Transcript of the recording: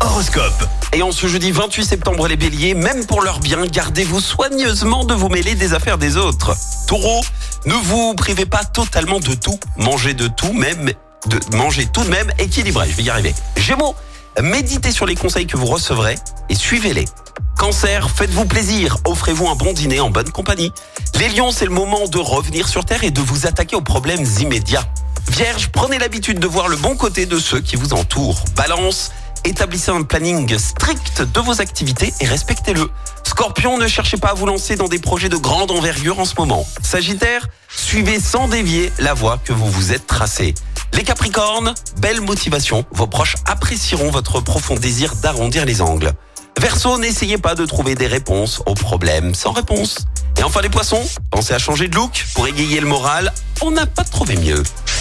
Horoscope. Et en ce jeudi 28 septembre, les béliers, même pour leur bien, gardez-vous soigneusement de vous mêler des affaires des autres. Taureau, ne vous privez pas totalement de tout. Mangez de tout, même, mangez tout de même équilibré. Je vais y arriver. Gémeaux, méditez sur les conseils que vous recevrez et suivez-les. Cancer, faites-vous plaisir, offrez-vous un bon dîner en bonne compagnie. Les lions, c'est le moment de revenir sur Terre et de vous attaquer aux problèmes immédiats. Vierge, prenez l'habitude de voir le bon côté de ceux qui vous entourent. Balance, établissez un planning strict de vos activités et respectez-le. Scorpion, ne cherchez pas à vous lancer dans des projets de grande envergure en ce moment. Sagittaire, suivez sans dévier la voie que vous vous êtes tracée. Les Capricornes, belle motivation, vos proches apprécieront votre profond désir d'arrondir les angles. Verseau, n'essayez pas de trouver des réponses aux problèmes sans réponse. Et enfin les poissons, pensez à changer de look pour égayer le moral, on n'a pas trouvé mieux.